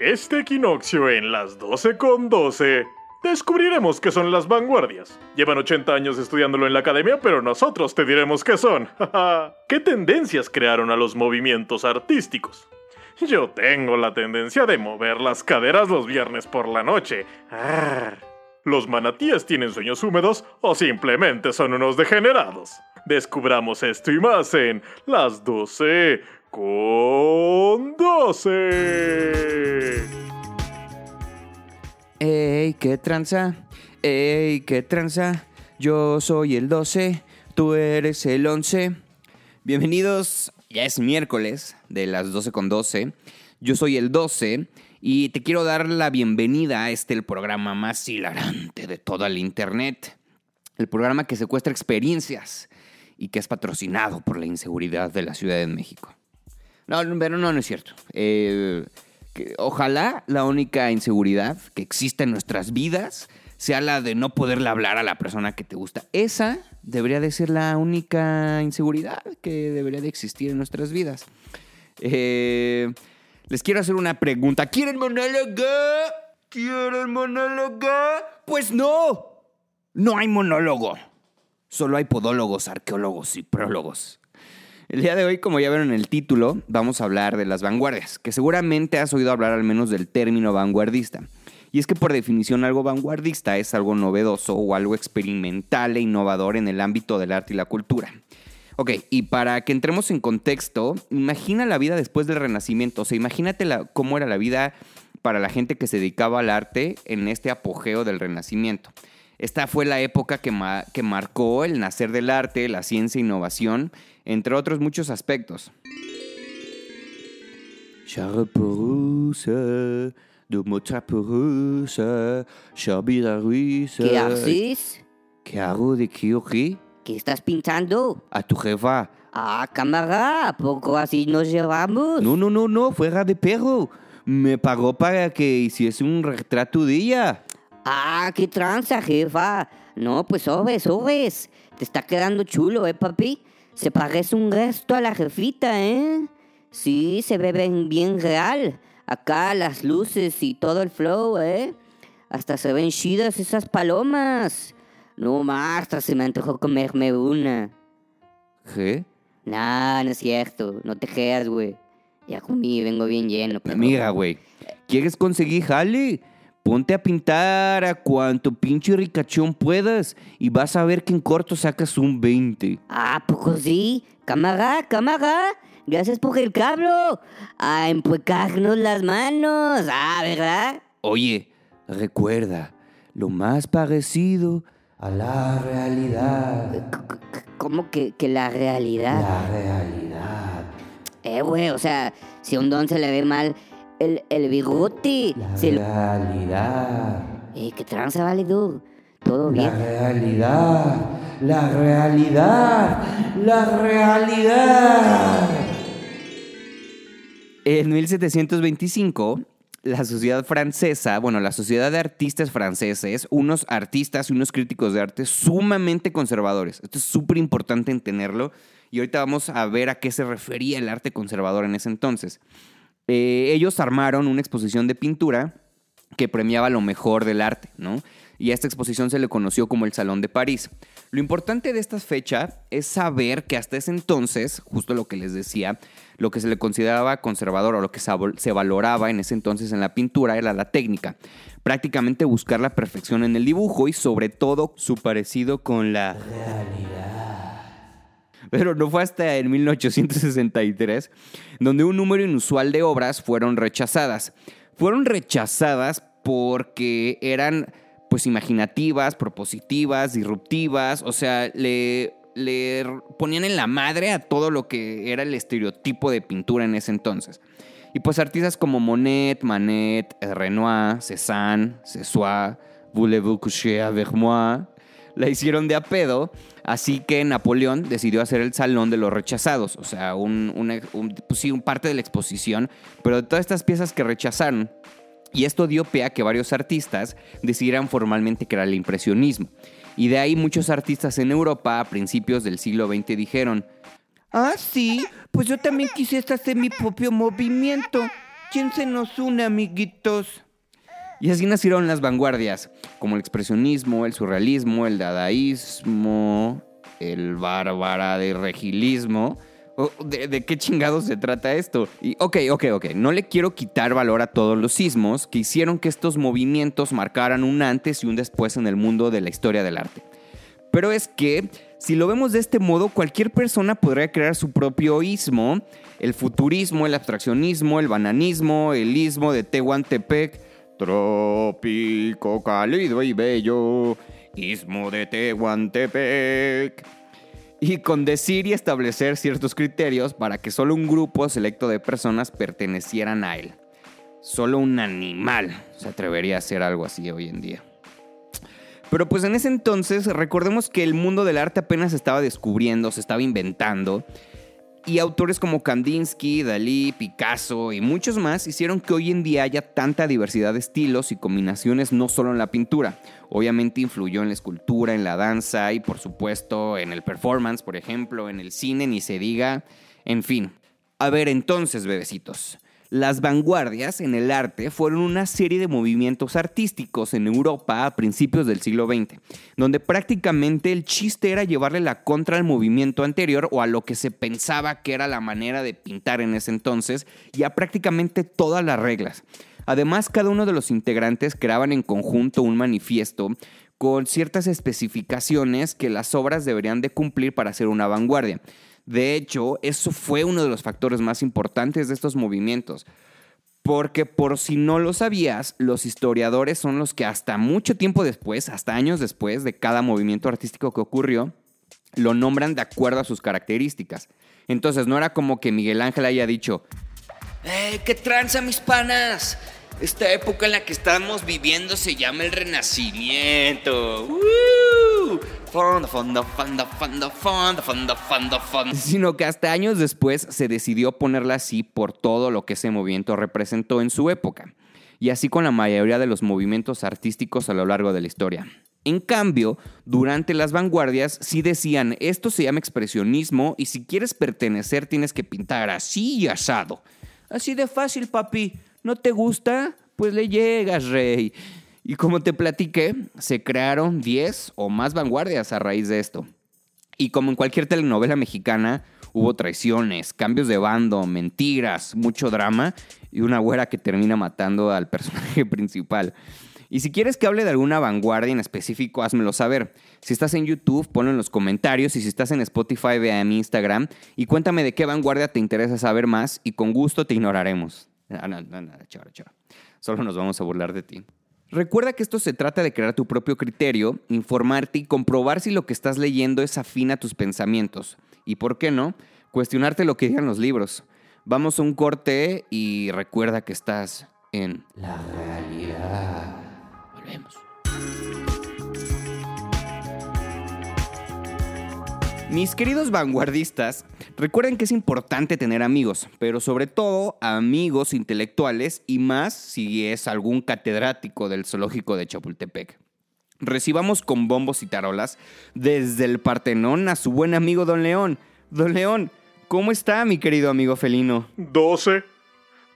Este equinoccio en las 12 con 12 descubriremos qué son las vanguardias. Llevan 80 años estudiándolo en la academia, pero nosotros te diremos qué son. ¿Qué tendencias crearon a los movimientos artísticos? Yo tengo la tendencia de mover las caderas los viernes por la noche. ¿Los manatíes tienen sueños húmedos o simplemente son unos degenerados? Descubramos esto y más en las 12 con 12. Ey, qué tranza. Ey, qué tranza. Yo soy el 12, tú eres el 11. Bienvenidos, ya es miércoles de las 12 con 12. Yo soy el 12 y te quiero dar la bienvenida a este el programa más hilarante de toda la internet. El programa que secuestra experiencias y que es patrocinado por la inseguridad de la Ciudad de México. No, pero no, no es cierto. Eh, ojalá la única inseguridad que exista en nuestras vidas sea la de no poderle hablar a la persona que te gusta. Esa debería de ser la única inseguridad que debería de existir en nuestras vidas. Eh, les quiero hacer una pregunta. ¿Quieren monólogo? ¿Quieren monólogo? Pues no. No hay monólogo. Solo hay podólogos, arqueólogos y prólogos. El día de hoy, como ya vieron en el título, vamos a hablar de las vanguardias, que seguramente has oído hablar al menos del término vanguardista. Y es que por definición algo vanguardista es algo novedoso o algo experimental e innovador en el ámbito del arte y la cultura. Ok, y para que entremos en contexto, imagina la vida después del Renacimiento, o sea, imagínate la, cómo era la vida para la gente que se dedicaba al arte en este apogeo del Renacimiento. Esta fue la época que, que marcó el nacer del arte, la ciencia e innovación, entre otros muchos aspectos. ¿Qué haces? ¿Qué hago de qué o qué? ¿Qué estás pintando? A tu jefa. Ah, cámara, ¿a poco así nos llevamos? No, no, no, no, fuera de perro. Me pagó para que hiciese un retrato de ella. Ah, qué tranza, jefa. No, pues sobres, sobres. Te está quedando chulo, ¿eh, papi? Se parece un resto a la jefita, ¿eh? Sí, se ve bien, real. Acá las luces y todo el flow, ¿eh? Hasta se ven chidas esas palomas. No más, hasta se me antojó comerme una. ¿Qué? Nah, no es cierto. No te creas, güey. Ya comí, vengo bien lleno. pero- Mira, güey. ¿Quieres conseguir jale? Ponte a pintar a cuanto pinche ricachón puedas y vas a ver que en corto sacas un 20. Ah, poco sí. Cámara, cámara. Gracias por el cablo. A empuecarnos las manos. Ah, ¿verdad? Oye, recuerda, lo más parecido a la realidad. ¿Cómo que, que la realidad? La realidad. Eh, güey, o sea, si a un don se le ve mal el, el bigote, se lo... realidad. Eh, ¿qué tranza, vale, tú? ¿Todo bien? realidad. La realidad. La realidad. En 1725, la sociedad francesa, bueno, la sociedad de artistas franceses, unos artistas y unos críticos de arte sumamente conservadores. Esto es súper importante entenderlo y ahorita vamos a ver a qué se refería el arte conservador en ese entonces. Eh, ellos armaron una exposición de pintura que premiaba lo mejor del arte, ¿no? Y a esta exposición se le conoció como el Salón de París. Lo importante de esta fecha es saber que hasta ese entonces, justo lo que les decía, lo que se le consideraba conservador o lo que se val- se valoraba en ese entonces en la pintura era la técnica. Prácticamente buscar la perfección en el dibujo y sobre todo su parecido con la pero no fue hasta en 1863 donde un número inusual de obras fueron rechazadas. Fueron rechazadas porque eran pues imaginativas, propositivas, disruptivas, o sea, le, le ponían en la madre a todo lo que era el estereotipo de pintura en ese entonces. Y pues artistas como Monet, Manet, Renoir, Cézanne, Cézanne, Voulez-vous coucher avec moi? La hicieron de a pedo, así que Napoleón decidió hacer el Salón de los Rechazados, o sea, un, pues sí, parte de la exposición, pero de todas estas piezas que rechazaron. Y esto dio pie a que varios artistas decidieran formalmente crear el impresionismo. Y de ahí muchos artistas en Europa a principios del siglo XX dijeron, ah, sí, pues yo también quisiera hacer mi propio movimiento. ¿Quién se nos une, amiguitos? Y así nacieron las vanguardias, como el expresionismo, el surrealismo, el dadaísmo, el bárbara de regilismo. ¿De, de qué chingados se trata esto? Y ok, ok, ok, no le quiero quitar valor a todos los sismos que hicieron que estos movimientos marcaran un antes y un después en el mundo de la historia del arte. Pero es que, si lo vemos de este modo, cualquier persona podría crear su propio ismo, el futurismo, el abstraccionismo, el bananismo, el ismo de Tehuantepec, trópico cálido y bello, istmo de Tehuantepec. Y con decir y establecer ciertos criterios para que solo un grupo selecto de personas pertenecieran a él. Solo un animal se atrevería a hacer algo así hoy en día. Pero pues en ese entonces recordemos que el mundo del arte apenas estaba descubriendo, se estaba inventando. Y autores como Kandinsky, Dalí, Picasso y muchos más hicieron que hoy en día haya tanta diversidad de estilos y combinaciones no solo en la pintura. Obviamente influyó en la escultura, en la danza y por supuesto en el performance, por ejemplo, en el cine, ni se diga. En fin. A ver entonces, bebecitos. Las vanguardias en el arte fueron una serie de movimientos artísticos en Europa a principios del siglo XX, donde prácticamente el chiste era llevarle la contra al movimiento anterior o a lo que se pensaba que era la manera de pintar en ese entonces y a prácticamente todas las reglas. Además, cada uno de los integrantes creaban en conjunto un manifiesto con ciertas especificaciones que las obras deberían de cumplir para ser una vanguardia. De hecho, eso fue uno de los factores más importantes de estos movimientos. Porque por si no lo sabías, los historiadores son los que hasta mucho tiempo después, hasta años después de cada movimiento artístico que ocurrió, lo nombran de acuerdo a sus características. Entonces no era como que Miguel Ángel haya dicho, ¡Eh, qué tranza mis panas! Esta época en la que estamos viviendo se llama el Renacimiento. ¡Woo! Sino que hasta años después se decidió ponerla así por todo lo que ese movimiento representó en su época. Y así con la mayoría de los movimientos artísticos a lo largo de la historia. En cambio, durante las vanguardias sí decían, esto se llama expresionismo y si quieres pertenecer tienes que pintar así y asado. Así de fácil, papi. ¿No te gusta? Pues le llegas, rey. Y como te platiqué, se crearon 10 o más vanguardias a raíz de esto. Y como en cualquier telenovela mexicana, hubo traiciones, cambios de bando, mentiras, mucho drama y una güera que termina matando al personaje principal. Y si quieres que hable de alguna vanguardia en específico, házmelo saber. Si estás en YouTube, ponlo en los comentarios y si estás en Spotify, ve a mi Instagram y cuéntame de qué vanguardia te interesa saber más y con gusto te ignoraremos. No, no, no, no, chora. Solo nos vamos a burlar de ti. Recuerda que esto se trata de crear tu propio criterio, informarte y comprobar si lo que estás leyendo es afín a tus pensamientos. Y por qué no, cuestionarte lo que digan los libros. Vamos a un corte y recuerda que estás en la realidad. Volvemos. Mis queridos vanguardistas, recuerden que es importante tener amigos, pero sobre todo amigos intelectuales y más si es algún catedrático del zoológico de Chapultepec. Recibamos con bombos y tarolas desde el Partenón a su buen amigo Don León. Don León, ¿cómo está mi querido amigo felino? 12.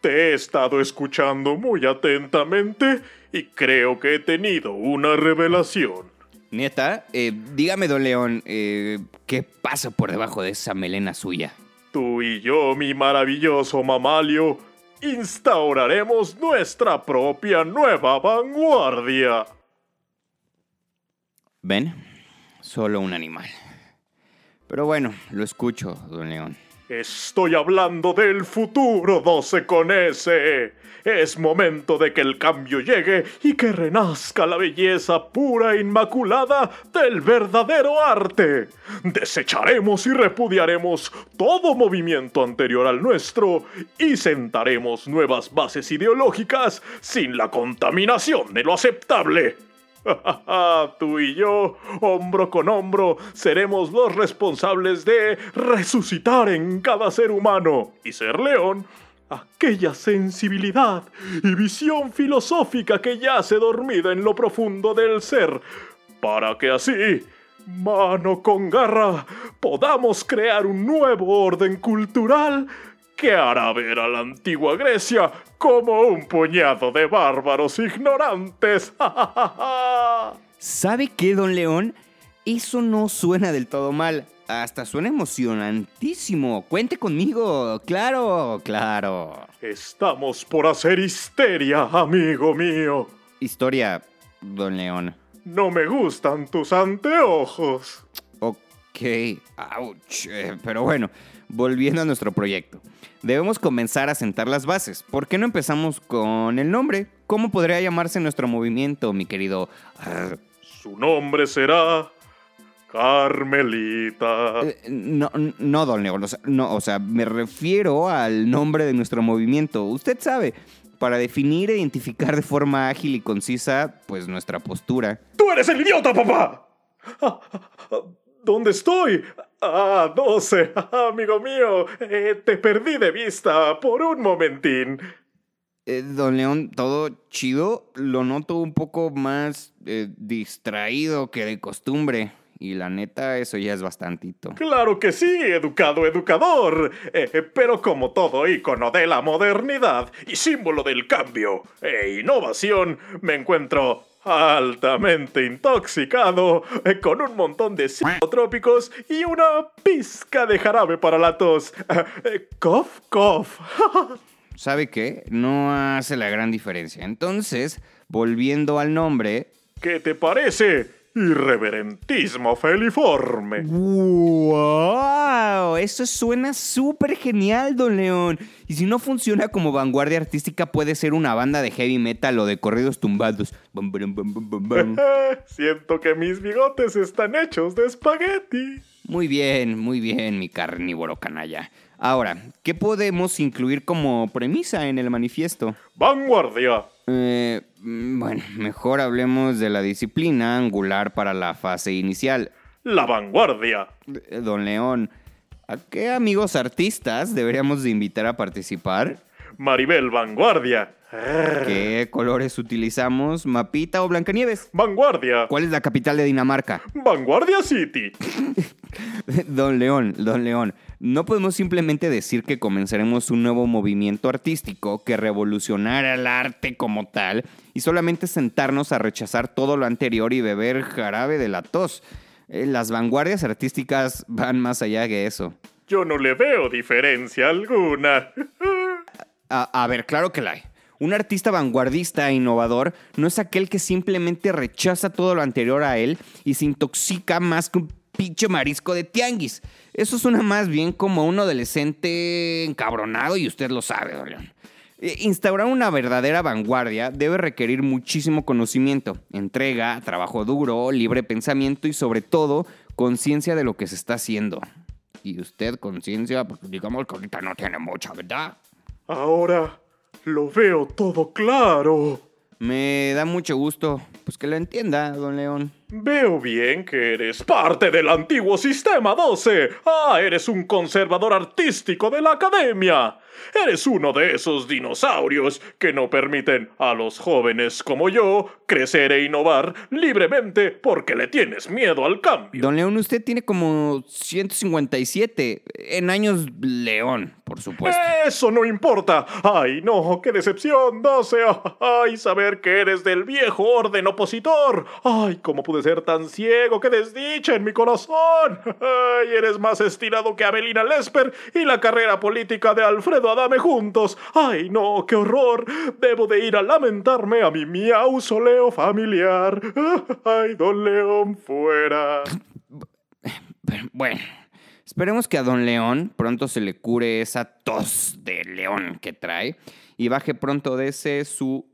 Te he estado escuchando muy atentamente y creo que he tenido una revelación. Neta, eh, dígame, don León, eh, ¿qué pasa por debajo de esa melena suya? Tú y yo, mi maravilloso mamalio, instauraremos nuestra propia nueva vanguardia. ¿Ven? Solo un animal. Pero bueno, lo escucho, don León. Estoy hablando del futuro 12 con S. Es momento de que el cambio llegue y que renazca la belleza pura e inmaculada del verdadero arte. Desecharemos y repudiaremos todo movimiento anterior al nuestro y sentaremos nuevas bases ideológicas sin la contaminación de lo aceptable. Tú y yo, hombro con hombro, seremos los responsables de resucitar en cada ser humano y ser león. Aquella sensibilidad y visión filosófica que yace dormida en lo profundo del ser, para que así, mano con garra, podamos crear un nuevo orden cultural que hará ver a la antigua Grecia como un puñado de bárbaros ignorantes. ¿Sabe qué, don León? Eso no suena del todo mal. Hasta suena emocionantísimo. Cuente conmigo. Claro, claro. Estamos por hacer histeria, amigo mío. Historia, don León. No me gustan tus anteojos. Ok, ouch. Eh, pero bueno, volviendo a nuestro proyecto. Debemos comenzar a sentar las bases. ¿Por qué no empezamos con el nombre? ¿Cómo podría llamarse nuestro movimiento, mi querido? Su nombre será Carmelita. Eh, no, no, don León. O sea, no, o sea, me refiero al nombre de nuestro movimiento. Usted sabe, para definir e identificar de forma ágil y concisa, pues nuestra postura. ¡Tú eres el idiota, papá! ¿Dónde estoy? Ah, 12. Amigo mío, eh, te perdí de vista por un momentín. Eh, don León, todo chido. Lo noto un poco más eh, distraído que de costumbre. Y la neta, eso ya es bastantito. Claro que sí, educado educador. Eh, pero como todo ícono de la modernidad y símbolo del cambio e innovación, me encuentro altamente intoxicado, eh, con un montón de psicotrópicos y una pizca de jarabe para la tos. Eh, cough, cough. ¿Sabe qué? No hace la gran diferencia. Entonces, volviendo al nombre, ¿Qué te parece? Irreverentismo feliforme. ¡Wow! Eso suena súper genial, Don León. Y si no funciona como vanguardia artística, puede ser una banda de heavy metal o de corridos tumbados. Bum, bum, bum. Siento que mis bigotes están hechos de espagueti. Muy bien, muy bien, mi carnívoro canalla. Ahora, ¿qué podemos incluir como premisa en el manifiesto? Vanguardia. Eh, mm, bueno, mejor hablemos de la disciplina angular para la fase inicial. La vanguardia. Eh, Don León, ¿a qué amigos artistas deberíamos de invitar a participar? Maribel Vanguardia. ¿Qué colores utilizamos? ¿Mapita o Blancanieves? Vanguardia. ¿Cuál es la capital de Dinamarca? Vanguardia City. Don León, Don León, no podemos simplemente decir que comenzaremos un nuevo movimiento artístico que revolucionará el arte como tal y solamente sentarnos a rechazar todo lo anterior y beber jarabe de la tos. Eh, Las vanguardias artísticas van más allá que eso. Yo no le veo diferencia alguna. A, a ver, claro que la hay. Un artista vanguardista e innovador no es aquel que simplemente rechaza todo lo anterior a él y se intoxica más que un pinche marisco de tianguis. Eso suena más bien como un adolescente encabronado y usted lo sabe, don León. Eh, Instaurar una verdadera vanguardia debe requerir muchísimo conocimiento, entrega, trabajo duro, libre pensamiento y sobre todo conciencia de lo que se está haciendo. Y usted conciencia, pues, digamos que ahorita no tiene mucha, ¿verdad? Ahora lo veo todo claro. Me da mucho gusto, pues que lo entienda, don León. Veo bien que eres parte del antiguo sistema 12. Ah, eres un conservador artístico de la academia. Eres uno de esos dinosaurios que no permiten a los jóvenes como yo crecer e innovar libremente porque le tienes miedo al cambio. Don León, usted tiene como 157 en años León, por supuesto. Eso no importa. Ay, no, qué decepción, 12. Ay, saber que eres del viejo orden opositor. Ay, cómo pude ser tan ciego, qué desdicha en mi corazón. Ay, eres más estirado que Abelina Lesper y la carrera política de Alfredo Adame juntos. Ay, no, qué horror. Debo de ir a lamentarme a mi mausoleo familiar. Ay, don León, fuera. Bueno, esperemos que a don León pronto se le cure esa tos de león que trae y baje pronto de ese su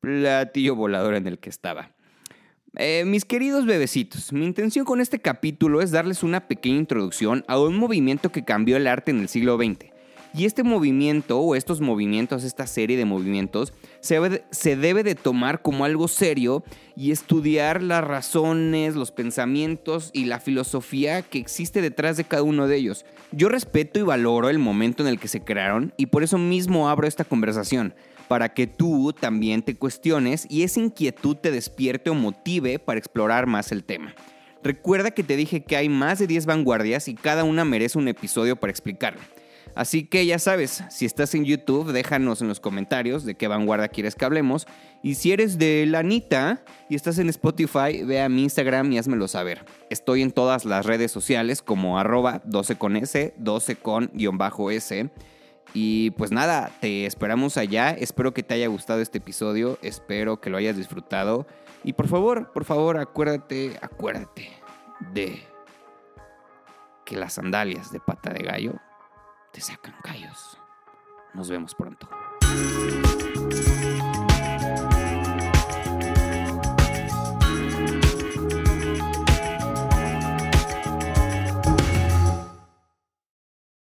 platillo volador en el que estaba. Eh, mis queridos bebecitos, mi intención con este capítulo es darles una pequeña introducción a un movimiento que cambió el arte en el siglo XX. Y este movimiento, o estos movimientos, esta serie de movimientos, se debe, de tomar como algo serio y estudiar las razones, los pensamientos y la filosofía que existe detrás de cada uno de ellos. Yo respeto y valoro el momento en el que se crearon y por eso mismo abro esta conversación para que tú también te cuestiones y esa inquietud te despierte o motive para explorar más el tema. Recuerda que te dije que hay más de 10 vanguardias y cada una merece un episodio para explicarlo. Así que ya sabes, si estás en YouTube, déjanos en los comentarios de qué vanguardia quieres que hablemos. Y si eres de Lanita y estás en Spotify, ve a mi Instagram y házmelo saber. Estoy en todas las redes sociales como arroba 12 con S, 12 con guion bajo S. Y pues nada, te esperamos allá. Espero que te haya gustado este episodio. Espero que lo hayas disfrutado. Y por favor, por favor, acuérdate, acuérdate de que las sandalias de pata de gallo te sacan callos. Nos vemos pronto.